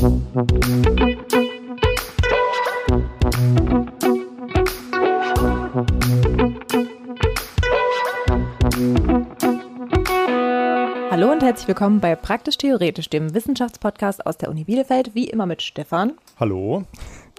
Hallo und herzlich willkommen bei Praktisch Theoretisch, dem Wissenschaftspodcast aus der Uni Bielefeld, wie immer mit Stefan. Hallo.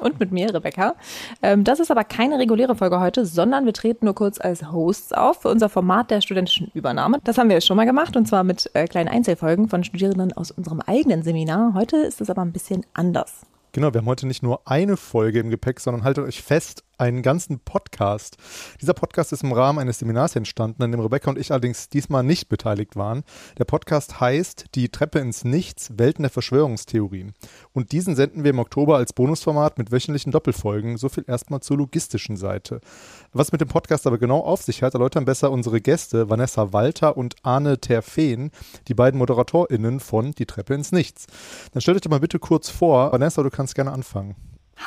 Und mit mir, Rebecca. Ähm, das ist aber keine reguläre Folge heute, sondern wir treten nur kurz als Hosts auf für unser Format der studentischen Übernahme. Das haben wir schon mal gemacht und zwar mit äh, kleinen Einzelfolgen von Studierenden aus unserem eigenen Seminar. Heute ist es aber ein bisschen anders. Genau, wir haben heute nicht nur eine Folge im Gepäck, sondern haltet euch fest, einen ganzen Podcast. Dieser Podcast ist im Rahmen eines Seminars entstanden, an dem Rebecca und ich allerdings diesmal nicht beteiligt waren. Der Podcast heißt Die Treppe ins Nichts, Welten der Verschwörungstheorien. Und diesen senden wir im Oktober als Bonusformat mit wöchentlichen Doppelfolgen. So viel erstmal zur logistischen Seite. Was mit dem Podcast aber genau auf sich hat, erläutern besser unsere Gäste Vanessa Walter und Arne Terfeen, die beiden ModeratorInnen von Die Treppe ins Nichts. Dann stellt euch doch mal bitte kurz vor. Vanessa, du kannst gerne anfangen.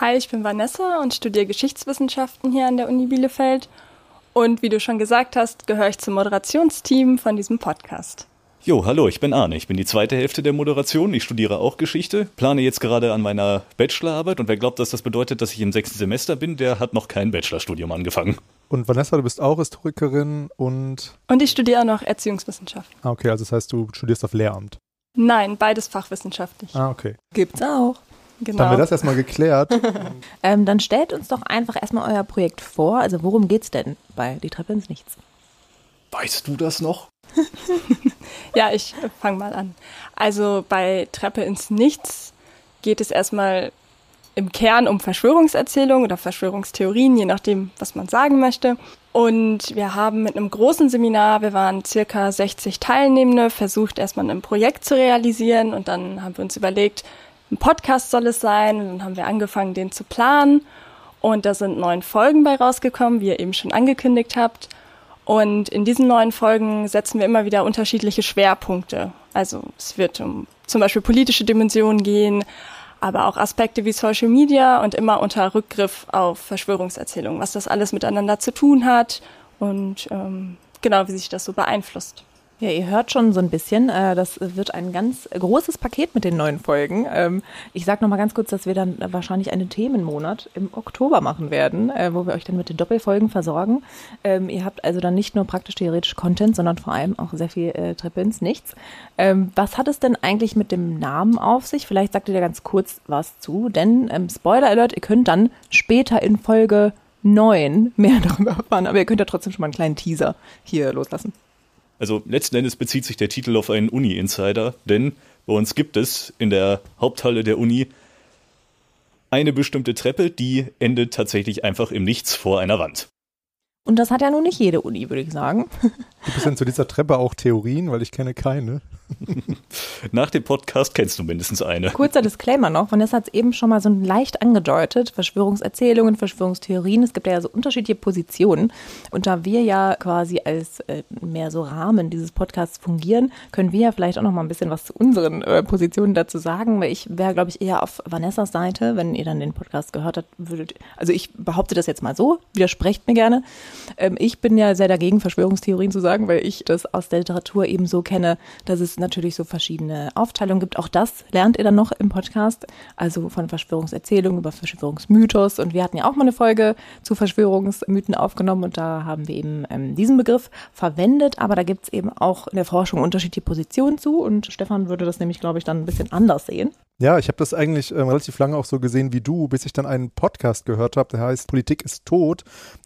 Hi, ich bin Vanessa und studiere Geschichtswissenschaften hier an der Uni Bielefeld. Und wie du schon gesagt hast, gehöre ich zum Moderationsteam von diesem Podcast. Jo, hallo, ich bin Arne. Ich bin die zweite Hälfte der Moderation. Ich studiere auch Geschichte, plane jetzt gerade an meiner Bachelorarbeit und wer glaubt, dass das bedeutet, dass ich im sechsten Semester bin, der hat noch kein Bachelorstudium angefangen. Und Vanessa, du bist auch Historikerin und. Und ich studiere noch Erziehungswissenschaften. Ah, okay, also das heißt, du studierst auf Lehramt. Nein, beides fachwissenschaftlich. Ah, okay. Gibt's auch. Genau. Dann haben wir das erstmal geklärt. ähm, dann stellt uns doch einfach erstmal euer Projekt vor. Also worum geht's denn bei Die Treppe ins Nichts? Weißt du das noch? ja, ich fange mal an. Also bei Treppe ins Nichts geht es erstmal im Kern um Verschwörungserzählungen oder Verschwörungstheorien, je nachdem, was man sagen möchte. Und wir haben mit einem großen Seminar, wir waren circa 60 Teilnehmende, versucht erstmal ein Projekt zu realisieren und dann haben wir uns überlegt, ein Podcast soll es sein. Und dann haben wir angefangen, den zu planen. Und da sind neun Folgen bei rausgekommen, wie ihr eben schon angekündigt habt. Und in diesen neuen Folgen setzen wir immer wieder unterschiedliche Schwerpunkte. Also es wird um zum Beispiel politische Dimensionen gehen, aber auch Aspekte wie Social Media und immer unter Rückgriff auf Verschwörungserzählungen, was das alles miteinander zu tun hat und ähm, genau, wie sich das so beeinflusst. Ja, ihr hört schon so ein bisschen, äh, das wird ein ganz großes Paket mit den neuen Folgen. Ähm, ich sage nochmal ganz kurz, dass wir dann wahrscheinlich einen Themenmonat im Oktober machen werden, äh, wo wir euch dann mit den Doppelfolgen versorgen. Ähm, ihr habt also dann nicht nur praktisch theoretisch Content, sondern vor allem auch sehr viel äh, Treppe ins Nichts. Ähm, was hat es denn eigentlich mit dem Namen auf sich? Vielleicht sagt ihr da ganz kurz was zu, denn Spoiler Alert, ihr könnt dann später in Folge 9 mehr darüber erfahren, aber ihr könnt ja trotzdem schon mal einen kleinen Teaser hier loslassen. Also letzten Endes bezieht sich der Titel auf einen Uni-Insider, denn bei uns gibt es in der Haupthalle der Uni eine bestimmte Treppe, die endet tatsächlich einfach im Nichts vor einer Wand. Und das hat ja nun nicht jede Uni, würde ich sagen. Gibt es denn zu dieser Treppe auch Theorien? Weil ich kenne keine. Nach dem Podcast kennst du mindestens eine. Kurzer Disclaimer noch. Vanessa hat es eben schon mal so leicht angedeutet. Verschwörungserzählungen, Verschwörungstheorien. Es gibt ja so unterschiedliche Positionen. Und da wir ja quasi als äh, mehr so Rahmen dieses Podcasts fungieren, können wir ja vielleicht auch noch mal ein bisschen was zu unseren äh, Positionen dazu sagen. Weil ich wäre, glaube ich, eher auf Vanessas Seite, wenn ihr dann den Podcast gehört habt, würdet. Also ich behaupte das jetzt mal so, widersprecht mir gerne. Ähm, ich bin ja sehr dagegen, Verschwörungstheorien zu sagen, weil ich das aus der Literatur eben so kenne, dass es natürlich so verschiedene Aufteilungen gibt. Auch das lernt ihr dann noch im Podcast. Also von Verschwörungserzählungen über Verschwörungsmythos. Und wir hatten ja auch mal eine Folge zu Verschwörungsmythen aufgenommen und da haben wir eben ähm, diesen Begriff verwendet. Aber da gibt es eben auch in der Forschung unterschiedliche Positionen zu. Und Stefan würde das nämlich, glaube ich, dann ein bisschen anders sehen. Ja, ich habe das eigentlich ähm, relativ lange auch so gesehen wie du, bis ich dann einen Podcast gehört habe, der heißt Politik ist tot.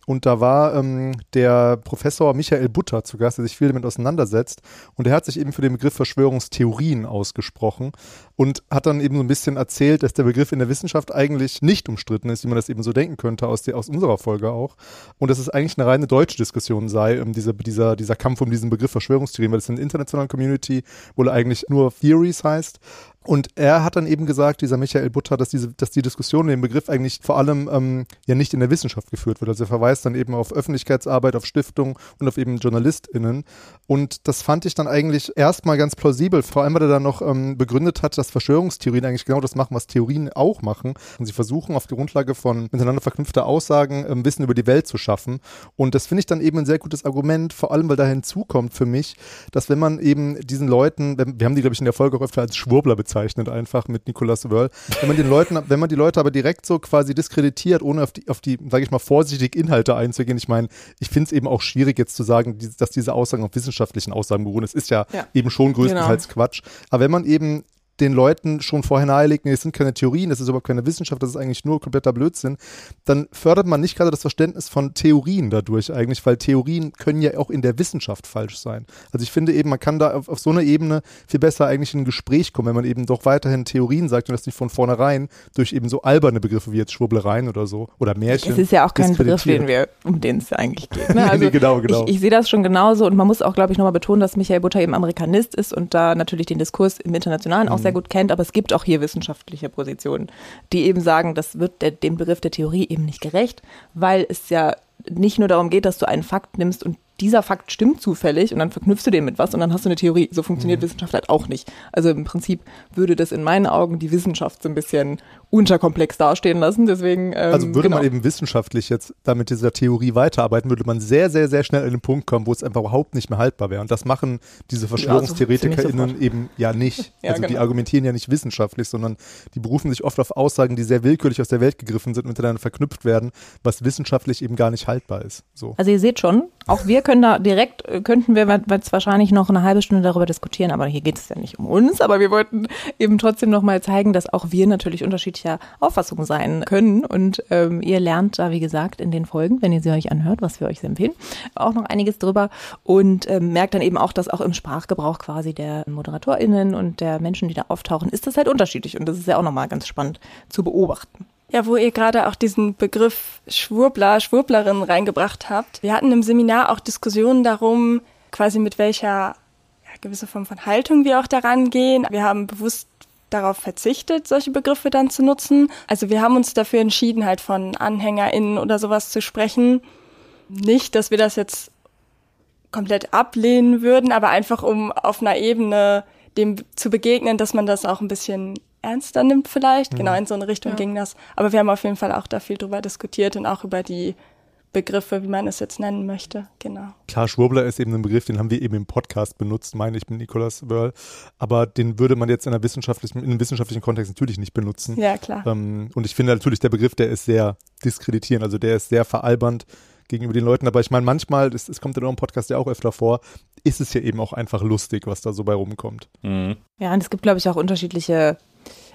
Und da war ähm, der Professor Michael Butter zu Gast, der sich viel damit auseinandersetzt. Und er hat sich eben für den Begriff Verschwörungstheorien ausgesprochen und hat dann eben so ein bisschen erzählt, dass der Begriff in der Wissenschaft eigentlich nicht umstritten ist, wie man das eben so denken könnte, aus, die, aus unserer Folge auch. Und dass es eigentlich eine reine deutsche Diskussion sei, um diese, dieser, dieser Kampf um diesen Begriff Verschwörungstheorien, weil es in der internationalen Community wohl eigentlich nur Theories heißt. Und er hat dann eben gesagt, dieser Michael Butter, dass, diese, dass die Diskussion um den Begriff eigentlich vor allem ähm, ja nicht in der Wissenschaft geführt wird. Also er verweist dann eben auf Öffentlichkeitsarbeit, auf Stiftung und auf eben JournalistInnen. Und das fand ich dann eigentlich erstmal ganz plausibel, vor allem weil er dann noch ähm, begründet hat, dass Verschwörungstheorien eigentlich genau das machen, was Theorien auch machen. Und sie versuchen auf der Grundlage von miteinander verknüpfter Aussagen ähm, Wissen über die Welt zu schaffen. Und das finde ich dann eben ein sehr gutes Argument, vor allem weil da hinzukommt für mich, dass wenn man eben diesen Leuten, wir haben die, glaube ich, in der Folge auch öfter als Schwurbler bezeichnet, gezeichnet einfach mit Nicolas Wörl. Wenn man den Leuten, wenn man die Leute aber direkt so quasi diskreditiert, ohne auf die, auf die, sage ich mal, vorsichtig Inhalte einzugehen, ich meine, ich finde es eben auch schwierig jetzt zu sagen, dass diese Aussagen auf wissenschaftlichen Aussagen beruhen. Es ist ja, ja, eben schon größtenteils genau. Quatsch. Aber wenn man eben den Leuten schon vorher nahelegt, nee, es sind keine Theorien, das ist überhaupt keine Wissenschaft, das ist eigentlich nur kompletter Blödsinn, dann fördert man nicht gerade das Verständnis von Theorien dadurch eigentlich, weil Theorien können ja auch in der Wissenschaft falsch sein. Also ich finde eben, man kann da auf, auf so einer Ebene viel besser eigentlich in ein Gespräch kommen, wenn man eben doch weiterhin Theorien sagt und das nicht von vornherein durch eben so alberne Begriffe wie jetzt Schwurblereien oder so oder Märchen. Es ist ja auch kein Begriff, den wir, um den es eigentlich geht. Ne? Also nee, genau, genau. Ich, ich sehe das schon genauso und man muss auch, glaube ich, nochmal betonen, dass Michael Butter eben Amerikanist ist und da natürlich den Diskurs im Internationalen mhm. auch sehr gut kennt, aber es gibt auch hier wissenschaftliche Positionen, die eben sagen, das wird der, dem Begriff der Theorie eben nicht gerecht, weil es ja nicht nur darum geht, dass du einen Fakt nimmst und dieser Fakt stimmt zufällig und dann verknüpfst du den mit was und dann hast du eine Theorie. So funktioniert mhm. Wissenschaft halt auch nicht. Also im Prinzip würde das in meinen Augen die Wissenschaft so ein bisschen unterkomplex dastehen lassen. Deswegen. Ähm, also würde genau. man eben wissenschaftlich jetzt da mit dieser Theorie weiterarbeiten, würde man sehr, sehr, sehr schnell an den Punkt kommen, wo es einfach überhaupt nicht mehr haltbar wäre. Und das machen diese VerschwörungstheoretikerInnen ja, eben ja nicht. ja, also genau. die argumentieren ja nicht wissenschaftlich, sondern die berufen sich oft auf Aussagen, die sehr willkürlich aus der Welt gegriffen sind und miteinander verknüpft werden, was wissenschaftlich eben gar nicht haltbar ist. So. Also ihr seht schon, auch wir können da direkt, äh, könnten wir jetzt wahrscheinlich noch eine halbe Stunde darüber diskutieren, aber hier geht es ja nicht um uns, aber wir wollten eben trotzdem nochmal zeigen, dass auch wir natürlich unterschiedlicher Auffassung sein können. Und ähm, ihr lernt da, wie gesagt, in den Folgen, wenn ihr sie euch anhört, was wir euch empfehlen, auch noch einiges drüber. Und ähm, merkt dann eben auch, dass auch im Sprachgebrauch quasi der ModeratorInnen und der Menschen, die da auftauchen, ist das halt unterschiedlich. Und das ist ja auch nochmal ganz spannend zu beobachten. Ja, wo ihr gerade auch diesen Begriff Schwurbler, Schwurblerin reingebracht habt. Wir hatten im Seminar auch Diskussionen darum, quasi mit welcher ja, gewisse Form von Haltung wir auch daran gehen. Wir haben bewusst darauf verzichtet, solche Begriffe dann zu nutzen. Also wir haben uns dafür entschieden, halt von AnhängerInnen oder sowas zu sprechen. Nicht, dass wir das jetzt komplett ablehnen würden, aber einfach um auf einer Ebene dem zu begegnen, dass man das auch ein bisschen ernster nimmt vielleicht. Genau mhm. in so eine Richtung ja. ging das. Aber wir haben auf jeden Fall auch da viel drüber diskutiert und auch über die Begriffe, wie man es jetzt nennen möchte. Genau. Klar, Schwurbler ist eben ein Begriff, den haben wir eben im Podcast benutzt, meine ich mit Nicolas Wörl. Aber den würde man jetzt in, einer wissenschaftlichen, in einem wissenschaftlichen Kontext natürlich nicht benutzen. Ja, klar. Ähm, und ich finde natürlich, der Begriff, der ist sehr diskreditierend, also der ist sehr veralbernd gegenüber den Leuten. Aber ich meine, manchmal, es kommt in eurem Podcast ja auch öfter vor, ist es ja eben auch einfach lustig, was da so bei rumkommt. Mhm. Ja, und es gibt, glaube ich, auch unterschiedliche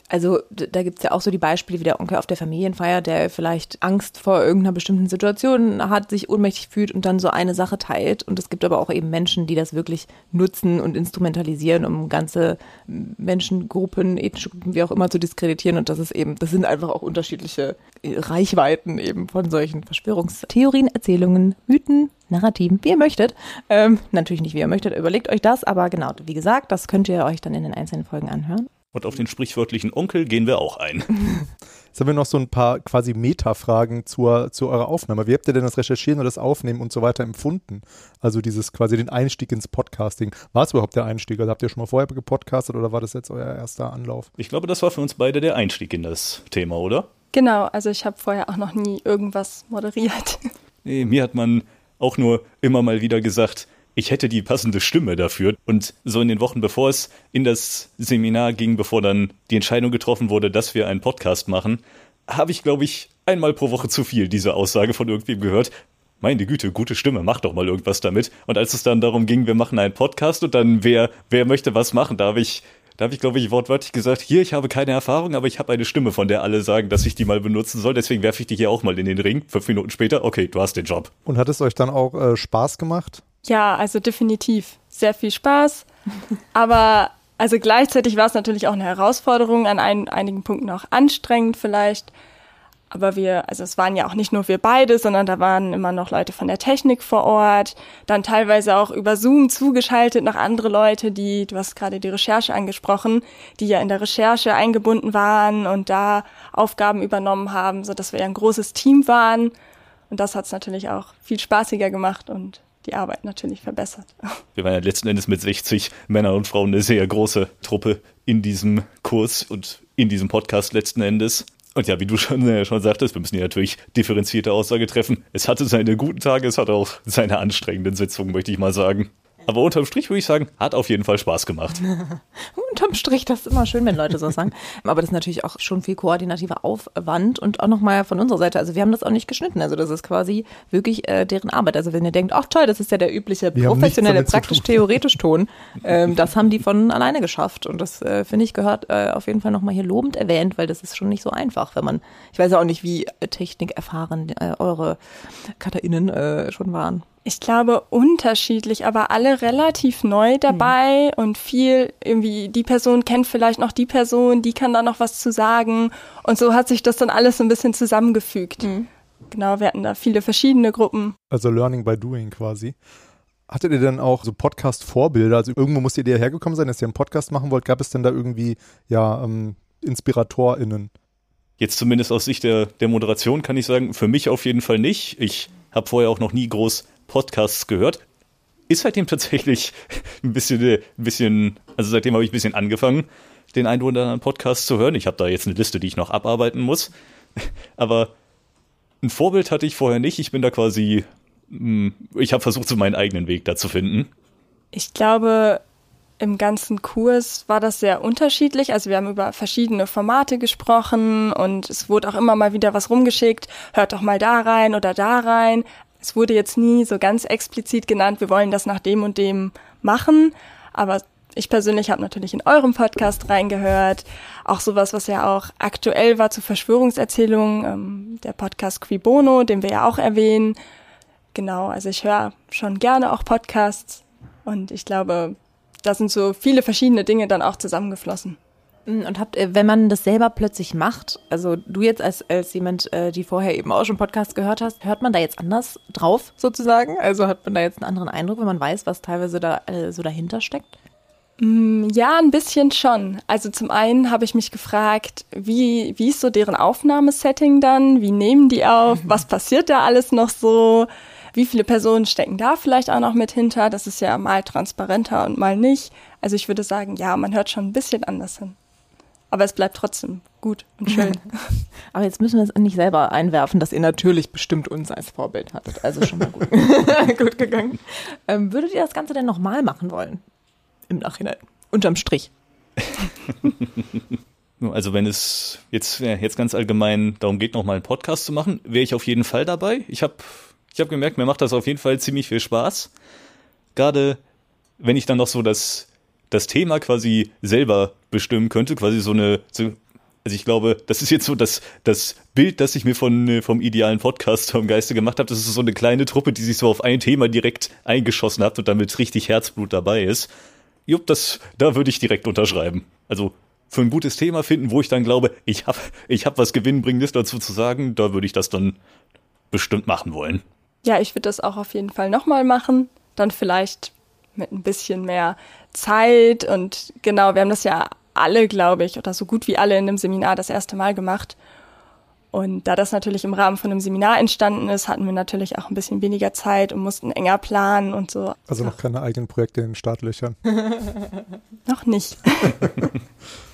also da gibt es ja auch so die Beispiele wie der Onkel auf der Familienfeier, der vielleicht Angst vor irgendeiner bestimmten Situation hat, sich ohnmächtig fühlt und dann so eine Sache teilt. Und es gibt aber auch eben Menschen, die das wirklich nutzen und instrumentalisieren, um ganze Menschengruppen, ethnische Gruppen, wie auch immer zu diskreditieren. Und das ist eben, das sind einfach auch unterschiedliche Reichweiten eben von solchen Verschwörungstheorien, Erzählungen, Mythen, Narrativen, wie ihr möchtet. Ähm, natürlich nicht, wie ihr möchtet, überlegt euch das, aber genau, wie gesagt, das könnt ihr euch dann in den einzelnen Folgen anhören. Und auf den sprichwörtlichen Onkel gehen wir auch ein. Jetzt haben wir noch so ein paar quasi Meta-Fragen zur, zu eurer Aufnahme. Wie habt ihr denn das Recherchieren und das Aufnehmen und so weiter empfunden? Also dieses quasi den Einstieg ins Podcasting. War es überhaupt der Einstieg? Also habt ihr schon mal vorher gepodcastet oder war das jetzt euer erster Anlauf? Ich glaube, das war für uns beide der Einstieg in das Thema, oder? Genau, also ich habe vorher auch noch nie irgendwas moderiert. Nee, mir hat man auch nur immer mal wieder gesagt, ich hätte die passende Stimme dafür. Und so in den Wochen, bevor es in das Seminar ging, bevor dann die Entscheidung getroffen wurde, dass wir einen Podcast machen, habe ich, glaube ich, einmal pro Woche zu viel diese Aussage von irgendwem gehört. Meine Güte, gute Stimme, mach doch mal irgendwas damit. Und als es dann darum ging, wir machen einen Podcast und dann wer, wer möchte was machen, da habe ich da habe ich, glaube ich, wortwörtlich gesagt, hier, ich habe keine Erfahrung, aber ich habe eine Stimme, von der alle sagen, dass ich die mal benutzen soll. Deswegen werfe ich dich hier auch mal in den Ring. Fünf Minuten später, okay, du hast den Job. Und hat es euch dann auch äh, Spaß gemacht? Ja, also definitiv sehr viel Spaß. Aber also gleichzeitig war es natürlich auch eine Herausforderung, an ein, einigen Punkten auch anstrengend vielleicht. Aber wir, also es waren ja auch nicht nur wir beide, sondern da waren immer noch Leute von der Technik vor Ort, dann teilweise auch über Zoom zugeschaltet noch andere Leute, die, du hast gerade die Recherche angesprochen, die ja in der Recherche eingebunden waren und da Aufgaben übernommen haben, so dass wir ja ein großes Team waren. Und das hat es natürlich auch viel spaßiger gemacht und die Arbeit natürlich verbessert. Wir waren ja letzten Endes mit 60 Männern und Frauen eine sehr große Truppe in diesem Kurs und in diesem Podcast letzten Endes. Und ja, wie du schon, äh, schon sagtest, wir müssen hier natürlich differenzierte Aussage treffen. Es hatte seine guten Tage, es hatte auch seine anstrengenden Sitzungen, möchte ich mal sagen. Aber unterm Strich würde ich sagen, hat auf jeden Fall Spaß gemacht. unterm Strich, das ist immer schön, wenn Leute so sagen. Aber das ist natürlich auch schon viel koordinativer Aufwand und auch nochmal von unserer Seite. Also wir haben das auch nicht geschnitten. Also das ist quasi wirklich äh, deren Arbeit. Also wenn ihr denkt, ach toll, das ist ja der übliche professionelle, praktisch-theoretisch Ton, ähm, das haben die von alleine geschafft. Und das, äh, finde ich, gehört äh, auf jeden Fall nochmal hier lobend erwähnt, weil das ist schon nicht so einfach, wenn man, ich weiß ja auch nicht, wie technikerfahren äh, eure KatterInnen äh, schon waren. Ich glaube unterschiedlich, aber alle relativ neu dabei und viel irgendwie, die Person kennt vielleicht noch die Person, die kann da noch was zu sagen. Und so hat sich das dann alles so ein bisschen zusammengefügt. Genau, wir hatten da viele verschiedene Gruppen. Also Learning by Doing quasi. Hattet ihr denn auch so Podcast-Vorbilder? Also irgendwo musst ihr hergekommen sein, dass ihr einen Podcast machen wollt. Gab es denn da irgendwie, ja, ähm, InspiratorInnen? Jetzt zumindest aus Sicht der, der Moderation kann ich sagen, für mich auf jeden Fall nicht. Ich habe vorher auch noch nie groß Podcasts gehört. Ist seitdem tatsächlich ein bisschen, ein bisschen also seitdem habe ich ein bisschen angefangen, den einen oder anderen Podcast zu hören. Ich habe da jetzt eine Liste, die ich noch abarbeiten muss. Aber ein Vorbild hatte ich vorher nicht. Ich bin da quasi, hm, ich habe versucht, so meinen eigenen Weg da zu finden. Ich glaube, im ganzen Kurs war das sehr unterschiedlich. Also wir haben über verschiedene Formate gesprochen und es wurde auch immer mal wieder was rumgeschickt. Hört doch mal da rein oder da rein. Es wurde jetzt nie so ganz explizit genannt, wir wollen das nach dem und dem machen. Aber ich persönlich habe natürlich in eurem Podcast reingehört. Auch sowas, was ja auch aktuell war zu Verschwörungserzählungen, ähm, der Podcast Qui Bono, den wir ja auch erwähnen. Genau, also ich höre schon gerne auch Podcasts und ich glaube, da sind so viele verschiedene Dinge dann auch zusammengeflossen. Und habt, äh, wenn man das selber plötzlich macht, also du jetzt als, als jemand, äh, die vorher eben auch schon Podcast gehört hast, hört man da jetzt anders drauf sozusagen? Also hat man da jetzt einen anderen Eindruck, wenn man weiß, was teilweise da äh, so dahinter steckt? Ja, ein bisschen schon. Also zum einen habe ich mich gefragt, wie, wie ist so deren Aufnahmesetting dann? Wie nehmen die auf? Was passiert da alles noch so? Wie viele Personen stecken da vielleicht auch noch mit hinter? Das ist ja mal transparenter und mal nicht. Also ich würde sagen, ja, man hört schon ein bisschen anders hin. Aber es bleibt trotzdem gut und schön. Aber jetzt müssen wir es nicht selber einwerfen, dass ihr natürlich bestimmt uns als Vorbild hattet. Also schon mal gut, gut gegangen. Ähm, würdet ihr das Ganze denn nochmal machen wollen? Im Nachhinein. Unterm Strich. Also wenn es jetzt, ja, jetzt ganz allgemein darum geht, nochmal einen Podcast zu machen, wäre ich auf jeden Fall dabei. Ich habe ich hab gemerkt, mir macht das auf jeden Fall ziemlich viel Spaß. Gerade wenn ich dann noch so das, das Thema quasi selber bestimmen könnte, quasi so eine, so, also ich glaube, das ist jetzt so das, das Bild, das ich mir von, vom idealen Podcaster im Geiste gemacht habe. Das ist so eine kleine Truppe, die sich so auf ein Thema direkt eingeschossen hat und damit richtig Herzblut dabei ist. Jupp, das, da würde ich direkt unterschreiben. Also für ein gutes Thema finden, wo ich dann glaube, ich habe ich hab was Gewinnbringendes dazu zu sagen, da würde ich das dann bestimmt machen wollen. Ja, ich würde das auch auf jeden Fall nochmal machen. Dann vielleicht mit ein bisschen mehr Zeit und genau, wir haben das ja alle, glaube ich, oder so gut wie alle in dem Seminar das erste Mal gemacht. Und da das natürlich im Rahmen von einem Seminar entstanden ist, hatten wir natürlich auch ein bisschen weniger Zeit und mussten enger planen und so. Also noch keine eigenen Projekte in den Startlöchern. Noch nicht.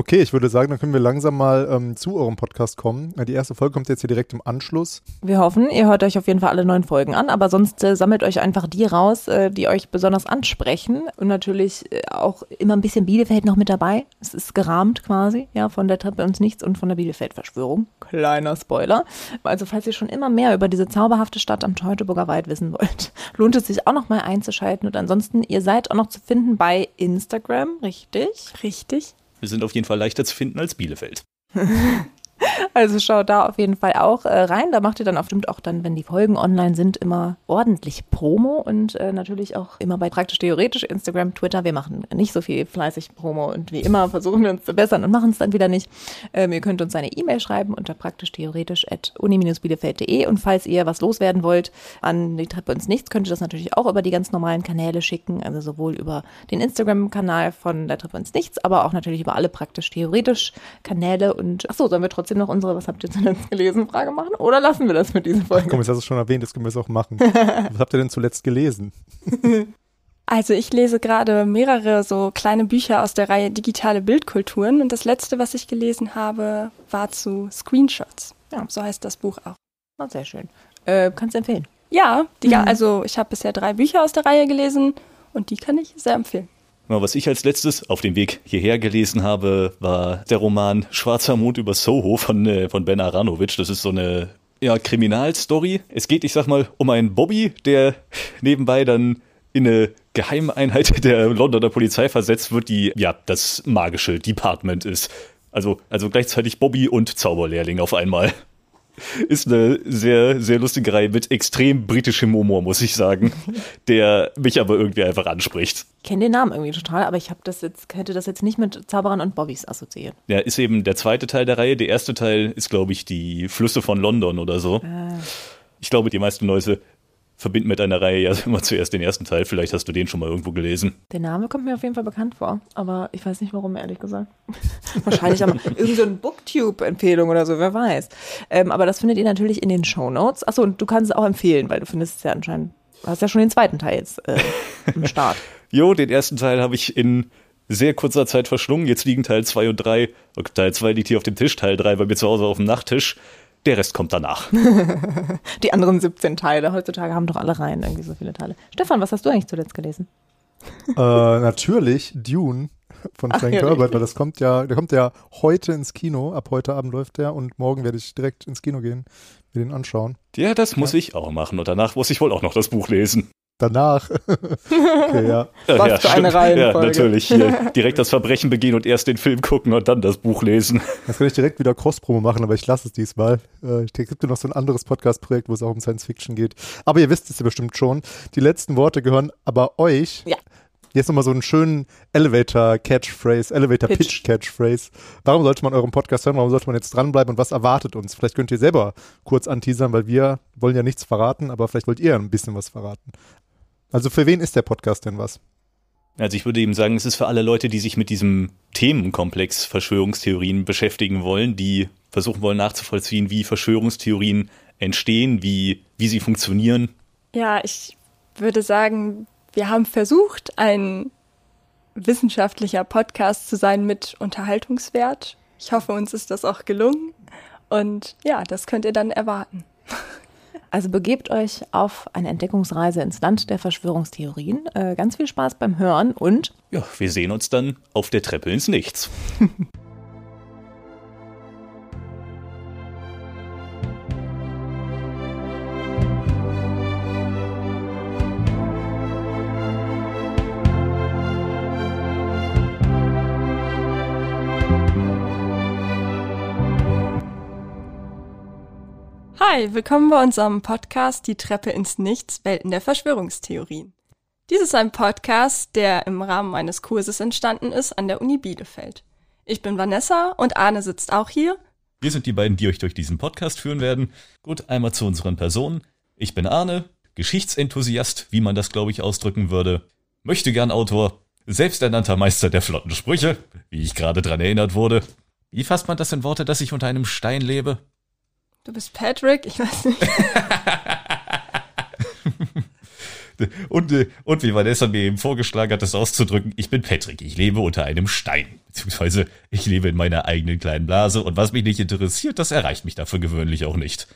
Okay, ich würde sagen, dann können wir langsam mal ähm, zu eurem Podcast kommen. Die erste Folge kommt jetzt hier direkt im Anschluss. Wir hoffen, ihr hört euch auf jeden Fall alle neun Folgen an, aber sonst äh, sammelt euch einfach die raus, äh, die euch besonders ansprechen. Und natürlich äh, auch immer ein bisschen Bielefeld noch mit dabei. Es ist gerahmt quasi, ja, von der Treppe ins Nichts und von der Bielefeld-Verschwörung. Kleiner Spoiler. Also falls ihr schon immer mehr über diese zauberhafte Stadt am Teutoburger Wald wissen wollt, lohnt es sich auch noch mal einzuschalten. Und ansonsten, ihr seid auch noch zu finden bei Instagram, richtig? Richtig. Wir sind auf jeden Fall leichter zu finden als Bielefeld. Also schaut da auf jeden Fall auch äh, rein. Da macht ihr dann auf stimmt auch dann, wenn die Folgen online sind, immer ordentlich Promo und äh, natürlich auch immer bei praktisch theoretisch Instagram, Twitter. Wir machen nicht so viel fleißig Promo und wie immer versuchen wir uns zu bessern und machen es dann wieder nicht. Ähm, ihr könnt uns eine E-Mail schreiben unter praktisch theoretisch at uni-bielefeld.de und falls ihr was loswerden wollt an die Treppe ins Nichts, könnt ihr das natürlich auch über die ganz normalen Kanäle schicken, also sowohl über den Instagram-Kanal von der Treppe ins Nichts, aber auch natürlich über alle praktisch theoretisch Kanäle und ach so, sollen wir trotzdem noch unsere, was habt ihr zuletzt gelesen, Frage machen? Oder lassen wir das mit dieser Folge? Komm, jetzt hast du es schon erwähnt, das können wir es auch machen. Was habt ihr denn zuletzt gelesen? Also ich lese gerade mehrere so kleine Bücher aus der Reihe Digitale Bildkulturen und das letzte, was ich gelesen habe, war zu Screenshots. Ja, so heißt das Buch auch. Oh, sehr schön. Äh, kannst du empfehlen? Ja, die, mhm. also ich habe bisher drei Bücher aus der Reihe gelesen Und die kann ich sehr empfehlen. Was ich als letztes auf dem Weg hierher gelesen habe, war der Roman Schwarzer Mond über Soho von, äh, von Ben Aranovic. Das ist so eine ja, Kriminalstory. Es geht, ich sag mal, um einen Bobby, der nebenbei dann in eine Geheimeinheit der Londoner Polizei versetzt wird, die ja das magische Department ist. Also, also gleichzeitig Bobby und Zauberlehrling auf einmal. Ist eine sehr, sehr lustige Reihe mit extrem britischem Humor, muss ich sagen, der mich aber irgendwie einfach anspricht. Ich kenne den Namen irgendwie total, aber ich habe das jetzt, hätte das jetzt nicht mit Zauberern und Bobbys assoziiert. Ja, ist eben der zweite Teil der Reihe. Der erste Teil ist, glaube ich, die Flüsse von London oder so. Ah. Ich glaube, die meisten Leute verbinden mit einer Reihe ja immer zuerst den ersten Teil. Vielleicht hast du den schon mal irgendwo gelesen. Der Name kommt mir auf jeden Fall bekannt vor, aber ich weiß nicht warum, ehrlich gesagt. Wahrscheinlich aber irgendeine so Booktube-Empfehlung oder so, wer weiß. Ähm, aber das findet ihr natürlich in den Show Notes. Achso, und du kannst es auch empfehlen, weil du findest es ja anscheinend, du hast ja schon den zweiten Teil jetzt äh, im Start. jo, den ersten Teil habe ich in sehr kurzer Zeit verschlungen. Jetzt liegen Teil 2 und 3. Teil 2 liegt hier auf dem Tisch, Teil 3 bei mir zu Hause auf dem Nachttisch. Der Rest kommt danach. Die anderen 17 Teile. Heutzutage haben doch alle Reihen irgendwie so viele Teile. Stefan, was hast du eigentlich zuletzt gelesen? Äh, natürlich Dune von Frank Ach, Herbert, weil das kommt ja, der kommt ja heute ins Kino. Ab heute Abend läuft der und morgen werde ich direkt ins Kino gehen, mir den anschauen. Ja, das muss ja. ich auch machen und danach muss ich wohl auch noch das Buch lesen danach. okay, ja. Was ja, für eine Reihenfolge. Ja, natürlich. Hier direkt das Verbrechen begehen und erst den Film gucken und dann das Buch lesen. Das kann ich direkt wieder Cross-Promo machen, aber ich lasse es diesmal. Äh, es gibt ja noch so ein anderes Podcast-Projekt, wo es auch um Science Fiction geht. Aber ihr wisst es ja bestimmt schon. Die letzten Worte gehören aber euch. Ja. Jetzt nochmal so einen schönen Elevator-Catchphrase, Elevator-Pitch-Catchphrase. Warum sollte man euren Podcast hören? Warum sollte man jetzt dranbleiben und was erwartet uns? Vielleicht könnt ihr selber kurz anteasern, weil wir wollen ja nichts verraten, aber vielleicht wollt ihr ein bisschen was verraten. Also für wen ist der Podcast denn was? Also ich würde eben sagen, es ist für alle Leute, die sich mit diesem Themenkomplex Verschwörungstheorien beschäftigen wollen, die versuchen wollen nachzuvollziehen, wie Verschwörungstheorien entstehen, wie, wie sie funktionieren. Ja, ich würde sagen, wir haben versucht, ein wissenschaftlicher Podcast zu sein mit Unterhaltungswert. Ich hoffe, uns ist das auch gelungen. Und ja, das könnt ihr dann erwarten. Also begebt euch auf eine Entdeckungsreise ins Land der Verschwörungstheorien. Äh, ganz viel Spaß beim Hören und. Ja, wir sehen uns dann auf der Treppe ins Nichts. Hi, willkommen bei unserem Podcast Die Treppe ins Nichts, Welten der Verschwörungstheorien. Dies ist ein Podcast, der im Rahmen eines Kurses entstanden ist an der Uni Bielefeld. Ich bin Vanessa und Arne sitzt auch hier. Wir sind die beiden, die euch durch diesen Podcast führen werden. Gut, einmal zu unseren Personen. Ich bin Arne, Geschichtsenthusiast, wie man das glaube ich ausdrücken würde, möchte gern Autor, selbsternannter Meister der flotten Sprüche, wie ich gerade dran erinnert wurde. Wie fasst man das in Worte, dass ich unter einem Stein lebe? Du bist Patrick? Ich weiß nicht. und, äh, und wie Vanessa mir eben vorgeschlagen hat, das auszudrücken, ich bin Patrick, ich lebe unter einem Stein. Beziehungsweise ich lebe in meiner eigenen kleinen Blase und was mich nicht interessiert, das erreicht mich dafür gewöhnlich auch nicht.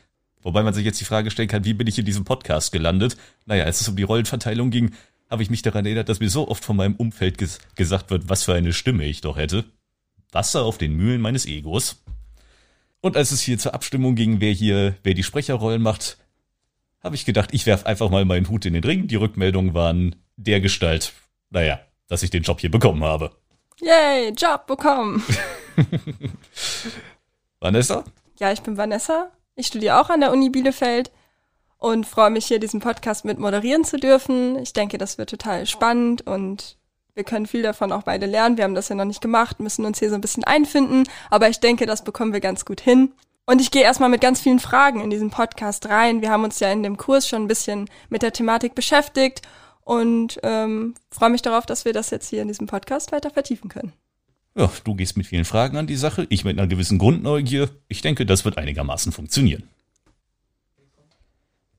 Wobei man sich jetzt die Frage stellen kann, wie bin ich in diesem Podcast gelandet? Naja, als es um die Rollenverteilung ging, habe ich mich daran erinnert, dass mir so oft von meinem Umfeld ges gesagt wird, was für eine Stimme ich doch hätte. Wasser auf den Mühlen meines Egos. Und als es hier zur Abstimmung ging, wer hier, wer die Sprecherrollen macht, habe ich gedacht, ich werf einfach mal meinen Hut in den Ring. Die Rückmeldungen waren der Gestalt, naja, dass ich den Job hier bekommen habe. Yay, Job bekommen. Vanessa? Ja, ich bin Vanessa. Ich studiere auch an der Uni Bielefeld und freue mich hier diesen Podcast mit moderieren zu dürfen. Ich denke, das wird total spannend und wir können viel davon auch beide lernen. Wir haben das ja noch nicht gemacht, müssen uns hier so ein bisschen einfinden, aber ich denke, das bekommen wir ganz gut hin. Und ich gehe erstmal mit ganz vielen Fragen in diesen Podcast rein. Wir haben uns ja in dem Kurs schon ein bisschen mit der Thematik beschäftigt und ähm, freue mich darauf, dass wir das jetzt hier in diesem Podcast weiter vertiefen können. Ja, du gehst mit vielen Fragen an die Sache, ich mit einer gewissen Grundneugier. Ich denke, das wird einigermaßen funktionieren.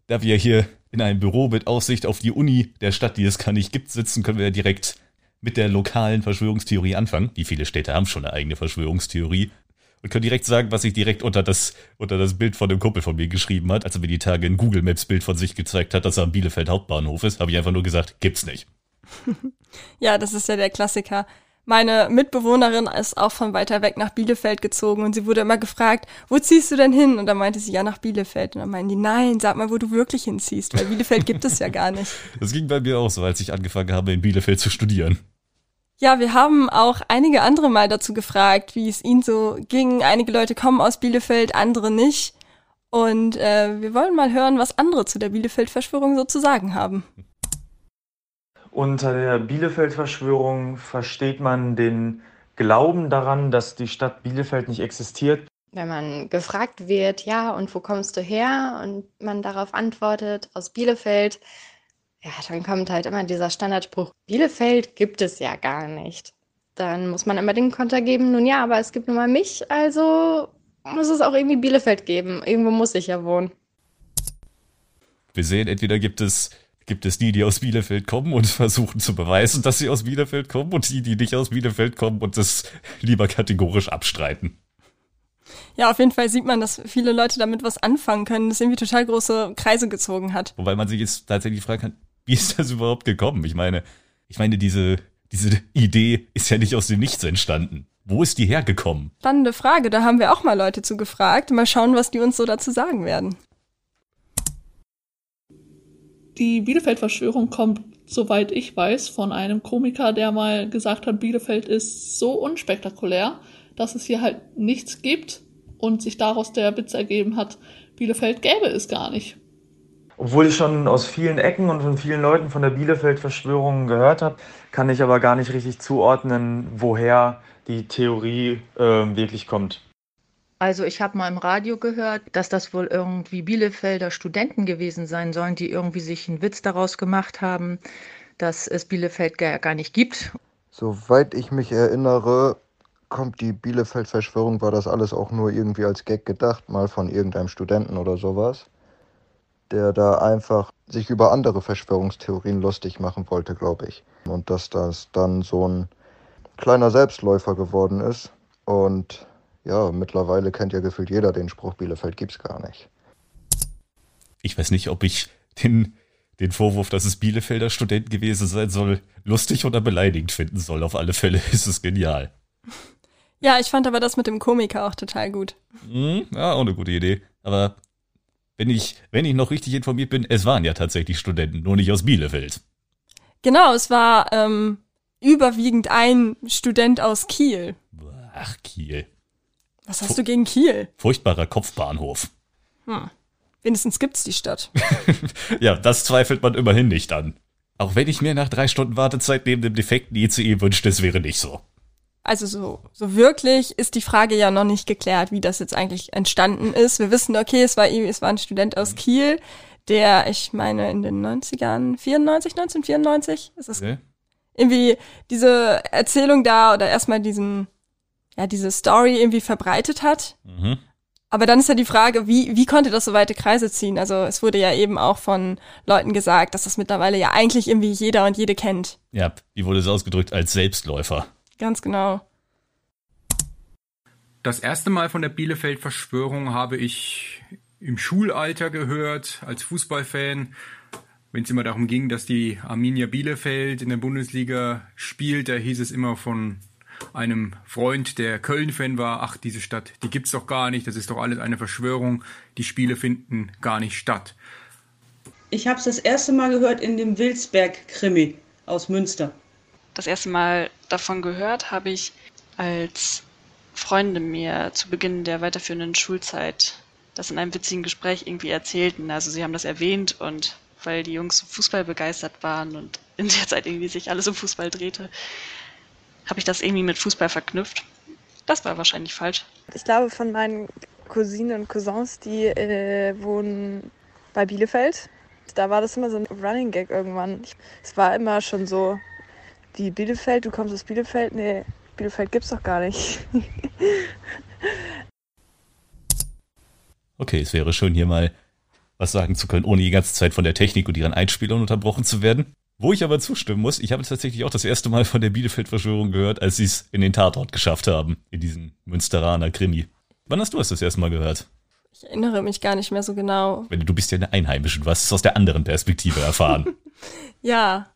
Da wir hier in einem Büro mit Aussicht auf die Uni der Stadt, die es gar nicht gibt, sitzen, können wir ja direkt mit der lokalen Verschwörungstheorie anfangen. Wie viele Städte haben schon eine eigene Verschwörungstheorie? Und können direkt sagen, was ich direkt unter das, unter das Bild von dem Kumpel von mir geschrieben hat, als er mir die Tage ein Google Maps Bild von sich gezeigt hat, dass er am Bielefeld Hauptbahnhof ist, habe ich einfach nur gesagt, gibt's nicht. ja, das ist ja der Klassiker. Meine Mitbewohnerin ist auch von weiter weg nach Bielefeld gezogen und sie wurde immer gefragt, wo ziehst du denn hin? Und dann meinte sie, ja, nach Bielefeld. Und dann meinen die, nein, sag mal, wo du wirklich hinziehst, weil Bielefeld gibt es ja gar nicht. Das ging bei mir auch so, als ich angefangen habe, in Bielefeld zu studieren. Ja, wir haben auch einige andere mal dazu gefragt, wie es ihnen so ging. Einige Leute kommen aus Bielefeld, andere nicht. Und äh, wir wollen mal hören, was andere zu der Bielefeld-Verschwörung so zu sagen haben. Unter der Bielefeld-Verschwörung versteht man den Glauben daran, dass die Stadt Bielefeld nicht existiert. Wenn man gefragt wird, ja, und wo kommst du her? Und man darauf antwortet, aus Bielefeld, ja, dann kommt halt immer dieser Standardspruch, Bielefeld gibt es ja gar nicht. Dann muss man immer den Konter geben, nun ja, aber es gibt nun mal mich, also muss es auch irgendwie Bielefeld geben. Irgendwo muss ich ja wohnen. Wir sehen, entweder gibt es gibt es die, die aus Bielefeld kommen und versuchen zu beweisen, dass sie aus Bielefeld kommen und die, die nicht aus Bielefeld kommen und das lieber kategorisch abstreiten. Ja, auf jeden Fall sieht man, dass viele Leute damit was anfangen können, das irgendwie total große Kreise gezogen hat. Wobei man sich jetzt tatsächlich fragen kann, wie ist das überhaupt gekommen? Ich meine, ich meine, diese, diese Idee ist ja nicht aus dem Nichts entstanden. Wo ist die hergekommen? Spannende Frage, da haben wir auch mal Leute zu gefragt. Mal schauen, was die uns so dazu sagen werden. Die Bielefeld-Verschwörung kommt, soweit ich weiß, von einem Komiker, der mal gesagt hat, Bielefeld ist so unspektakulär, dass es hier halt nichts gibt und sich daraus der Witz ergeben hat, Bielefeld gäbe es gar nicht. Obwohl ich schon aus vielen Ecken und von vielen Leuten von der Bielefeld-Verschwörung gehört habe, kann ich aber gar nicht richtig zuordnen, woher die Theorie äh, wirklich kommt. Also ich habe mal im Radio gehört, dass das wohl irgendwie Bielefelder Studenten gewesen sein sollen, die irgendwie sich einen Witz daraus gemacht haben, dass es Bielefeld gar, gar nicht gibt. Soweit ich mich erinnere, kommt die Bielefeld-Verschwörung, war das alles auch nur irgendwie als Gag gedacht, mal von irgendeinem Studenten oder sowas, der da einfach sich über andere Verschwörungstheorien lustig machen wollte, glaube ich. Und dass das dann so ein kleiner Selbstläufer geworden ist und ja, mittlerweile kennt ja gefühlt jeder den Spruch, Bielefeld gibt's gar nicht. Ich weiß nicht, ob ich den, den Vorwurf, dass es Bielefelder Student gewesen sein soll, lustig oder beleidigend finden soll. Auf alle Fälle ist es genial. Ja, ich fand aber das mit dem Komiker auch total gut. Hm, ja, auch eine gute Idee. Aber wenn ich, wenn ich noch richtig informiert bin, es waren ja tatsächlich Studenten, nur nicht aus Bielefeld. Genau, es war ähm, überwiegend ein Student aus Kiel. Ach, Kiel. Was hast Fu du gegen Kiel? Furchtbarer Kopfbahnhof. Hm. Wenigstens gibt's die Stadt. ja, das zweifelt man immerhin nicht an. Auch wenn ich mir nach drei Stunden Wartezeit neben dem defekten ICE wünschte, es wäre nicht so. Also so, so wirklich ist die Frage ja noch nicht geklärt, wie das jetzt eigentlich entstanden ist. Wir wissen, okay, es war, es war ein Student aus Kiel, der, ich meine, in den 90ern, 94, 1994, ist es okay. irgendwie diese Erzählung da oder erstmal diesen ja, diese Story irgendwie verbreitet hat. Mhm. Aber dann ist ja die Frage, wie, wie konnte das so weite Kreise ziehen? Also es wurde ja eben auch von Leuten gesagt, dass das mittlerweile ja eigentlich irgendwie jeder und jede kennt. Ja, wie wurde es ausgedrückt? Als Selbstläufer. Ganz genau. Das erste Mal von der Bielefeld-Verschwörung habe ich im Schulalter gehört, als Fußballfan, wenn es immer darum ging, dass die Arminia Bielefeld in der Bundesliga spielt, da hieß es immer von einem Freund, der Köln-Fan war, ach, diese Stadt, die gibt's doch gar nicht, das ist doch alles eine Verschwörung, die Spiele finden gar nicht statt. Ich habe es das erste Mal gehört in dem Wilsberg-Krimi aus Münster. Das erste Mal davon gehört habe ich, als Freunde mir zu Beginn der weiterführenden Schulzeit das in einem witzigen Gespräch irgendwie erzählten. Also sie haben das erwähnt und weil die Jungs Fußball begeistert waren und in der Zeit irgendwie sich alles um Fußball drehte, habe ich das irgendwie mit Fußball verknüpft. Das war wahrscheinlich falsch. Ich glaube, von meinen Cousinen und Cousins, die äh, wohnen bei Bielefeld. Da war das immer so ein Running Gag irgendwann. es war immer schon so, wie Bielefeld, du kommst aus Bielefeld? Nee, Bielefeld gibt's doch gar nicht. okay, es wäre schön, hier mal was sagen zu können, ohne die ganze Zeit von der Technik und ihren Einspielern unterbrochen zu werden. Wo ich aber zustimmen muss, ich habe tatsächlich auch das erste Mal von der Bielefeld-Verschwörung gehört, als sie es in den Tatort geschafft haben, in diesen Münsteraner Krimi. Wann hast du es das erste Mal gehört? Ich erinnere mich gar nicht mehr so genau. Wenn du bist ja eine Einheimische, du hast es aus der anderen Perspektive erfahren. ja.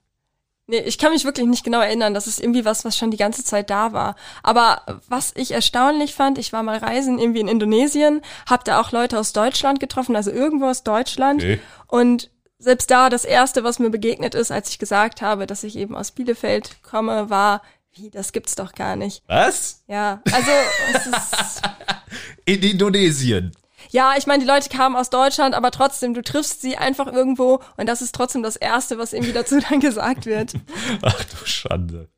Nee, ich kann mich wirklich nicht genau erinnern. Das ist irgendwie was, was schon die ganze Zeit da war. Aber was ich erstaunlich fand, ich war mal reisen irgendwie in Indonesien, hab da auch Leute aus Deutschland getroffen, also irgendwo aus Deutschland. Okay. Und selbst da, das erste, was mir begegnet ist, als ich gesagt habe, dass ich eben aus Bielefeld komme, war, wie, das gibt's doch gar nicht. Was? Ja, also es ist, In Indonesien. Ja, ich meine, die Leute kamen aus Deutschland, aber trotzdem, du triffst sie einfach irgendwo und das ist trotzdem das Erste, was irgendwie dazu dann gesagt wird. Ach du Schande.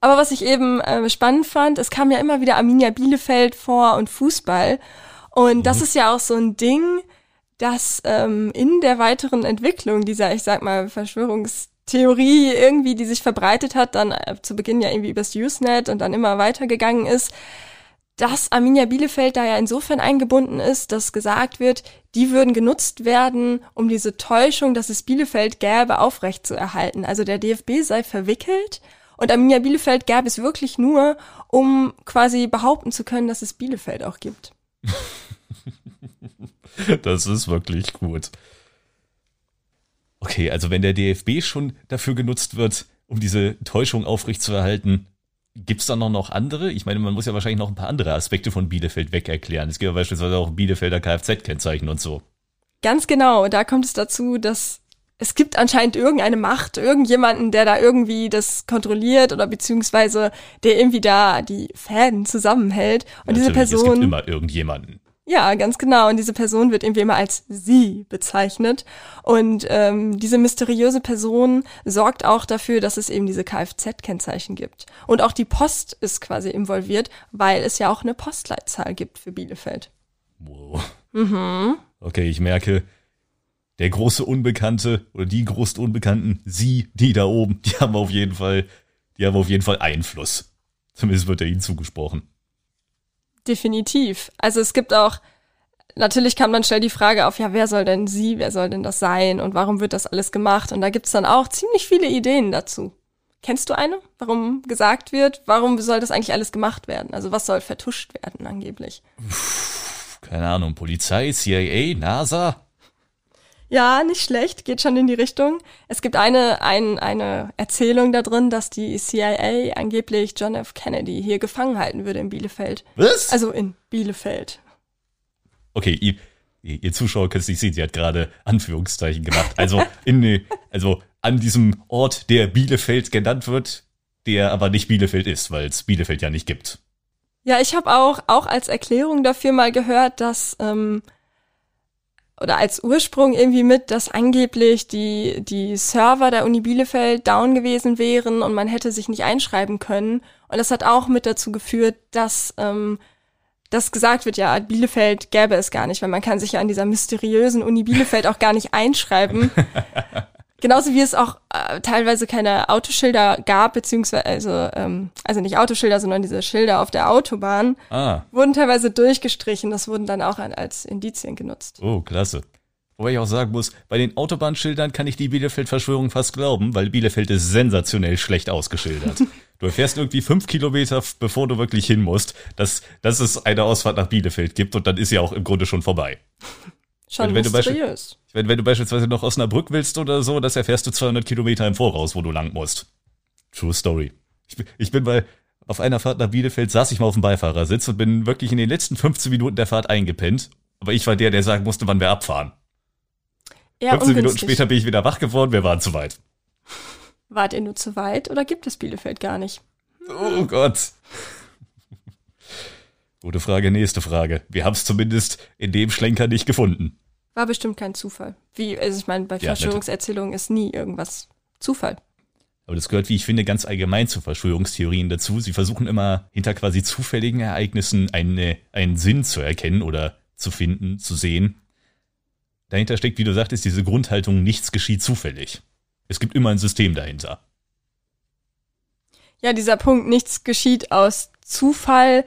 Aber was ich eben äh, spannend fand, es kam ja immer wieder Arminia Bielefeld vor und Fußball. Und das ist ja auch so ein Ding, dass ähm, in der weiteren Entwicklung dieser, ich sag mal, Verschwörungstheorie irgendwie, die sich verbreitet hat, dann äh, zu Beginn ja irgendwie übers Usenet und dann immer weitergegangen ist, dass Arminia Bielefeld da ja insofern eingebunden ist, dass gesagt wird, die würden genutzt werden, um diese Täuschung, dass es Bielefeld gäbe, aufrechtzuerhalten. Also der DFB sei verwickelt und Arminia Bielefeld gäbe es wirklich nur, um quasi behaupten zu können, dass es Bielefeld auch gibt. Das ist wirklich gut. Okay, also wenn der DFB schon dafür genutzt wird, um diese Täuschung aufrechtzuerhalten, gibt's da noch, noch andere? Ich meine, man muss ja wahrscheinlich noch ein paar andere Aspekte von Bielefeld weg erklären. Es gibt ja beispielsweise auch Bielefelder Kfz-Kennzeichen und so. Ganz genau. Da kommt es dazu, dass es gibt anscheinend irgendeine Macht, irgendjemanden, der da irgendwie das kontrolliert oder beziehungsweise der irgendwie da die Fäden zusammenhält. Und diese Natürlich, Es Person. gibt immer irgendjemanden. Ja, ganz genau. Und diese Person wird irgendwie immer als sie bezeichnet. Und ähm, diese mysteriöse Person sorgt auch dafür, dass es eben diese Kfz-Kennzeichen gibt. Und auch die Post ist quasi involviert, weil es ja auch eine Postleitzahl gibt für Bielefeld. Wow. Mhm. Okay, ich merke, der große Unbekannte oder die großen Unbekannten, sie, die da oben, die haben auf jeden Fall, die haben auf jeden Fall Einfluss. Zumindest wird er ihnen zugesprochen. Definitiv. Also es gibt auch, natürlich kam dann schnell die Frage auf, ja, wer soll denn sie, wer soll denn das sein und warum wird das alles gemacht? Und da gibt's dann auch ziemlich viele Ideen dazu. Kennst du eine? Warum gesagt wird, warum soll das eigentlich alles gemacht werden? Also was soll vertuscht werden angeblich? Keine Ahnung, Polizei, CIA, NASA? Ja, nicht schlecht, geht schon in die Richtung. Es gibt eine, ein, eine Erzählung da drin, dass die CIA angeblich John F. Kennedy hier gefangen halten würde in Bielefeld. Was? Also in Bielefeld. Okay, ihr, ihr Zuschauer könnt es nicht sehen, sie hat gerade Anführungszeichen gemacht. Also in, also an diesem Ort, der Bielefeld genannt wird, der aber nicht Bielefeld ist, weil es Bielefeld ja nicht gibt. Ja, ich habe auch, auch als Erklärung dafür mal gehört, dass, ähm, oder als Ursprung irgendwie mit, dass angeblich die, die Server der Uni Bielefeld down gewesen wären und man hätte sich nicht einschreiben können. Und das hat auch mit dazu geführt, dass, ähm, dass gesagt wird, ja, Bielefeld gäbe es gar nicht, weil man kann sich ja an dieser mysteriösen Uni Bielefeld auch gar nicht einschreiben. Genauso wie es auch äh, teilweise keine Autoschilder gab, beziehungsweise, also, ähm, also nicht Autoschilder, sondern diese Schilder auf der Autobahn, Ah, wurden teilweise durchgestrichen. Das wurden dann auch an, als Indizien genutzt. oh, klasse. Wobei ich auch sagen muss, bei den Autobahnschildern kann ich die Bielefeld-Verschwörung fast glauben, weil Bielefeld ist sensationell schlecht ausgeschildert. du erfährst irgendwie fünf Kilometer, bevor du wirklich hin musst, dass, dass es eine Ausfahrt nach Bielefeld gibt und dann ist ja auch im Grunde schon vorbei. Schon Wenn- wenn du beispiel- mysteriös. Wenn, du beispielsweise noch Osnabrück willst oder so, das erfährst du 200 Kilometer im Voraus, wo du lang musst. True Story. Ich, bin- ich bin bei, auf einer Fahrt nach Bielefeld saß ich mal auf dem Beifahrersitz und bin wirklich in den letzten 15 Minuten der Fahrt eingepennt. Aber ich war der, der sagen musste, wann wir abfahren. Eher 15 Minuten ungünstig. später bin ich wieder wach geworden, wir waren zu weit. Wart ihr nur zu weit oder gibt es Bielefeld gar nicht? Oh Gott. Gute Frage, nächste Frage. Wir haben es zumindest in dem Schlenker nicht gefunden. War bestimmt kein Zufall. Wie, also ich meine, bei Ja, Verschwörungserzählungen ist nie irgendwas Zufall. Aber das gehört, wie ich finde, ganz allgemein zu Verschwörungstheorien dazu. Sie versuchen immer hinter quasi zufälligen Ereignissen eine, einen Sinn zu erkennen oder zu finden, zu sehen. Dahinter steckt, wie du sagtest, diese Grundhaltung, nichts geschieht zufällig. Es gibt immer ein System dahinter. Ja, dieser Punkt, nichts geschieht aus Zufall.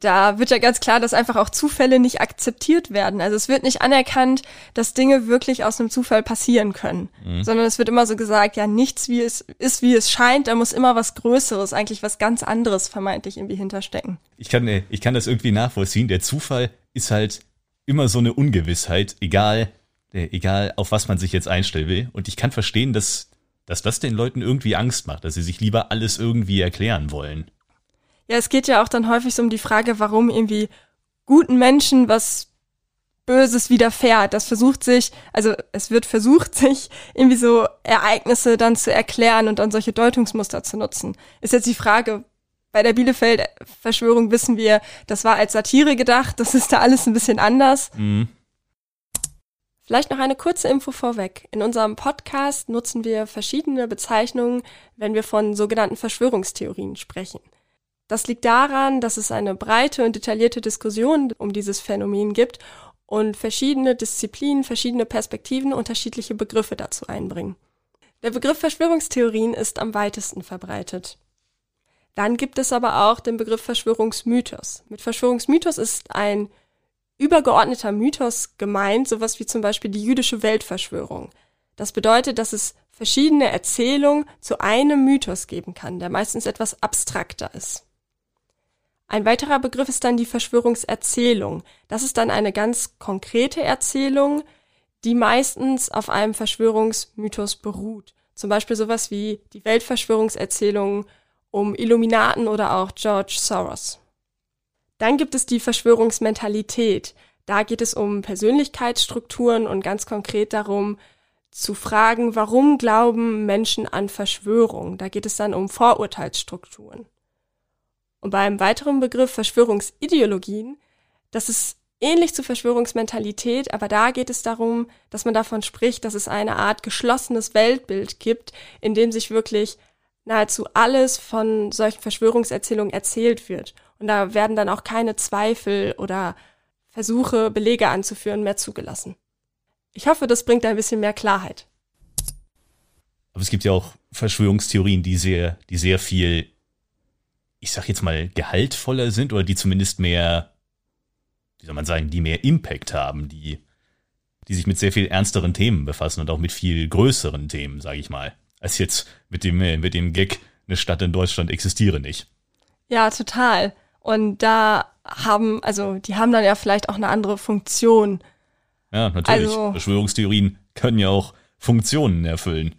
Da wird ja ganz klar, dass einfach auch Zufälle nicht akzeptiert werden. Also es wird nicht anerkannt, dass Dinge wirklich aus einem Zufall passieren können. Mhm. Sondern es wird immer so gesagt, ja, nichts wie es ist, wie es scheint, da muss immer was Größeres, eigentlich was ganz anderes vermeintlich irgendwie hinterstecken. Ich kann, äh, ich kann das irgendwie nachvollziehen. Der Zufall ist halt immer so eine Ungewissheit, egal, äh, egal auf was man sich jetzt einstellen will. Und ich kann verstehen, dass dass das den Leuten irgendwie Angst macht, dass sie sich lieber alles irgendwie erklären wollen. Ja, es geht ja auch dann häufig so um die Frage, warum irgendwie guten Menschen was Böses widerfährt. Das versucht sich, also es wird versucht, sich irgendwie so Ereignisse dann zu erklären und dann solche Deutungsmuster zu nutzen. Ist jetzt die Frage, bei der Bielefeld-Verschwörung wissen wir, das war als Satire gedacht, das ist da alles ein bisschen anders. Mhm. Vielleicht noch eine kurze Info vorweg. In unserem Podcast nutzen wir verschiedene Bezeichnungen, wenn wir von sogenannten Verschwörungstheorien sprechen. Das liegt daran, dass es eine breite und detaillierte Diskussion um dieses Phänomen gibt und verschiedene Disziplinen, verschiedene Perspektiven unterschiedliche Begriffe dazu einbringen. Der Begriff Verschwörungstheorien ist am weitesten verbreitet. Dann gibt es aber auch den Begriff Verschwörungsmythos. Mit Verschwörungsmythos ist ein übergeordneter Mythos gemeint, sowas wie zum Beispiel die jüdische Weltverschwörung. Das bedeutet, dass es verschiedene Erzählungen zu einem Mythos geben kann, der meistens etwas abstrakter ist. Ein weiterer Begriff ist dann die Verschwörungserzählung. Das ist dann eine ganz konkrete Erzählung, die meistens auf einem Verschwörungsmythos beruht. Zum Beispiel sowas wie die Weltverschwörungserzählung um Illuminaten oder auch George Soros. Dann gibt es die Verschwörungsmentalität. Da geht es um Persönlichkeitsstrukturen und ganz konkret darum, zu fragen, warum glauben Menschen an Verschwörung. Da geht es dann um Vorurteilsstrukturen. Und beim weiteren Begriff Verschwörungsideologien, das ist ähnlich zu Verschwörungsmentalität, aber da geht es darum, dass man davon spricht, dass es eine Art geschlossenes Weltbild gibt, in dem sich wirklich nahezu alles von solchen Verschwörungserzählungen erzählt wird. Und da werden dann auch keine Zweifel oder Versuche, Belege anzuführen, mehr zugelassen. Ich hoffe, das bringt ein bisschen mehr Klarheit. Aber es gibt ja auch Verschwörungstheorien, die sehr, die sehr viel ich sag jetzt mal, gehaltvoller sind oder die zumindest mehr, wie soll man sagen, die mehr Impact haben, die, die sich mit sehr viel ernsteren Themen befassen und auch mit viel größeren Themen, sage ich mal, als jetzt mit dem, äh, mit dem Gag, eine Stadt in Deutschland existiere nicht. Ja, total. Und da haben, also die haben dann ja vielleicht auch eine andere Funktion. Ja, natürlich. Also, Verschwörungstheorien können ja auch Funktionen erfüllen.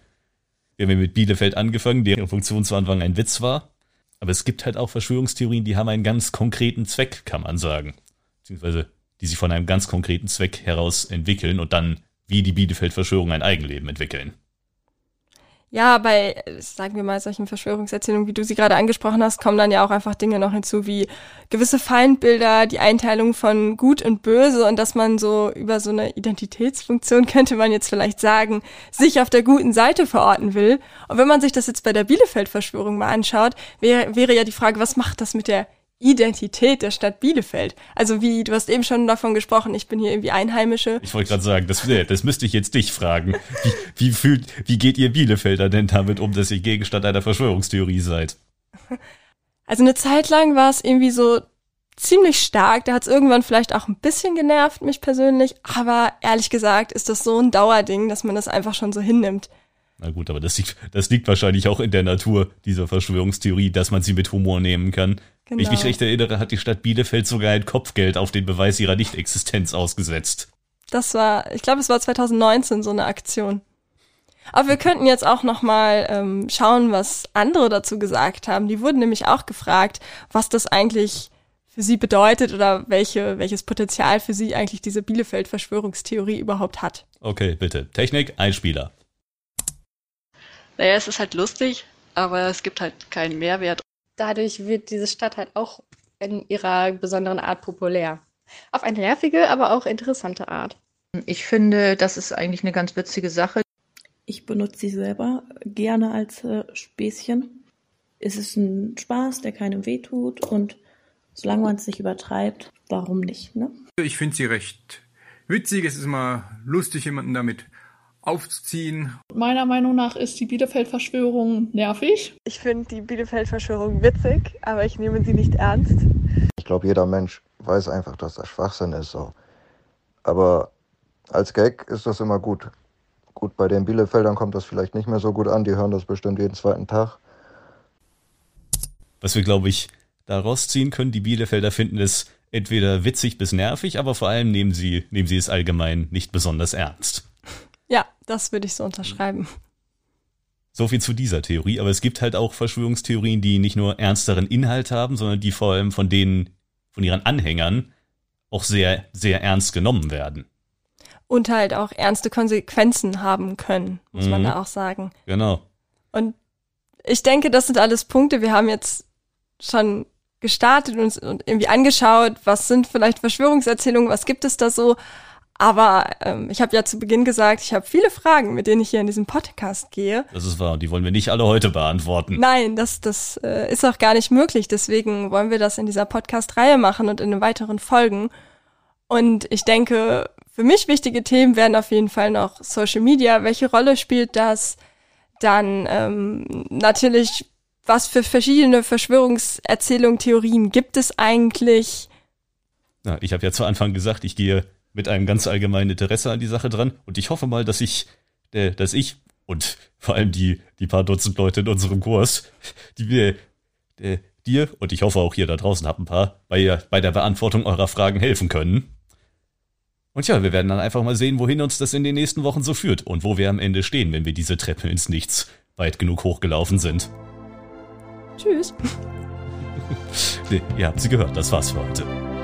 Wir haben mit Bielefeld angefangen, deren Funktion zu Anfang ein Witz war. Aber es gibt halt auch Verschwörungstheorien, die haben einen ganz konkreten Zweck, kann man sagen. Beziehungsweise die sich von einem ganz konkreten Zweck heraus entwickeln und dann wie die Bielefeld-Verschwörung ein Eigenleben entwickeln. Ja, bei, sagen wir mal, solchen Verschwörungserzählungen, wie du sie gerade angesprochen hast, kommen dann ja auch einfach Dinge noch hinzu, wie gewisse Feindbilder, die Einteilung von Gut und Böse und dass man so über so eine Identitätsfunktion, könnte man jetzt vielleicht sagen, sich auf der guten Seite verorten will. Und wenn man sich das jetzt bei der Bielefeld-Verschwörung mal anschaut, wäre, wäre ja die Frage, was macht das mit der Identität der Stadt Bielefeld. Also wie, du hast eben schon davon gesprochen, ich bin hier irgendwie Einheimische. Ich wollte gerade sagen, das, das müsste ich jetzt dich fragen. Wie, wie, fühlt, wie geht ihr Bielefelder denn damit um, dass ihr Gegenstand einer Verschwörungstheorie seid? Also eine Zeit lang war es irgendwie so ziemlich stark. Da hat es irgendwann vielleicht auch ein bisschen genervt, mich persönlich. Aber ehrlich gesagt ist das so ein Dauerding, dass man das einfach schon so hinnimmt. Na gut, aber das liegt, das liegt wahrscheinlich auch in der Natur dieser Verschwörungstheorie, dass man sie mit Humor nehmen kann. Genau. Wenn ich mich genau. recht erinnere, hat die Stadt Bielefeld sogar ein Kopfgeld auf den Beweis ihrer Nichtexistenz ausgesetzt. Das war, ich glaube, es war 2019 so eine Aktion. Aber wir könnten jetzt auch noch mal ähm, schauen, was andere dazu gesagt haben. Die wurden nämlich auch gefragt, was das eigentlich für sie bedeutet oder welche, welches Potenzial für sie eigentlich diese Bielefeld-Verschwörungstheorie überhaupt hat. Okay, bitte. Technik, Einspieler. Naja, es ist halt lustig, aber es gibt halt keinen Mehrwert dadurch wird diese Stadt halt auch in ihrer besonderen Art populär. Auf eine nervige, aber auch interessante Art. Ich finde, das ist eigentlich eine ganz witzige Sache. Ich benutze sie selber gerne als äh, Späßchen. Es ist ein Spaß, der keinem wehtut und solange man es nicht übertreibt, warum nicht, ne? Ich finde sie recht witzig. Es ist immer lustig, jemanden damit aufzuziehen. Meiner Meinung nach ist die Bielefeld-Verschwörung nervig. Ich finde die Bielefeld-Verschwörung witzig, aber ich nehme sie nicht ernst. Ich glaube, jeder Mensch weiß einfach, dass das Schwachsinn ist. So. Aber als Gag ist das immer gut. Gut, bei den Bielefeldern kommt das vielleicht nicht mehr so gut an. Die hören das bestimmt jeden zweiten Tag. Was wir, glaube ich, daraus ziehen können, die Bielefelder finden es entweder witzig bis nervig, aber vor allem nehmen sie, nehmen sie es allgemein nicht besonders ernst. Ja, das würde ich so unterschreiben. So viel zu dieser Theorie, aber es gibt halt auch Verschwörungstheorien, die nicht nur ernsteren Inhalt haben, sondern die vor allem von denen, von ihren Anhängern auch sehr, sehr ernst genommen werden. Und halt auch ernste Konsequenzen haben können, muss mhm. man da auch sagen. Genau. Und ich denke, das sind alles Punkte. Wir haben jetzt schon gestartet und, und irgendwie angeschaut, was sind vielleicht Verschwörungserzählungen, was gibt es da so. Aber ähm, ich habe ja zu Beginn gesagt, ich habe viele Fragen, mit denen ich hier in diesem Podcast gehe. Das ist wahr, und die wollen wir nicht alle heute beantworten. Nein, das, das äh, ist auch gar nicht möglich. Deswegen wollen wir das in dieser Podcast-Reihe machen und in den weiteren Folgen. Und ich denke, für mich wichtige Themen werden auf jeden Fall noch Social Media. Welche Rolle spielt das? Dann ähm, natürlich, was für verschiedene Verschwörungserzählungen, Theorien gibt es eigentlich? Na, ich habe ja zu Anfang gesagt, ich gehe mit einem ganz allgemeinen Interesse an die Sache dran. Und ich hoffe mal, dass ich, äh, dass ich und vor allem die, die paar Dutzend Leute in unserem Kurs, die mir, äh, dir und ich hoffe auch hier da draußen habt ein paar, bei, bei der Beantwortung eurer Fragen helfen können. Und ja, wir werden dann einfach mal sehen, wohin uns das in den nächsten Wochen so führt und wo wir am Ende stehen, wenn wir diese Treppe ins Nichts weit genug hochgelaufen sind. Tschüss. Ihr habt sie gehört, das war's für heute.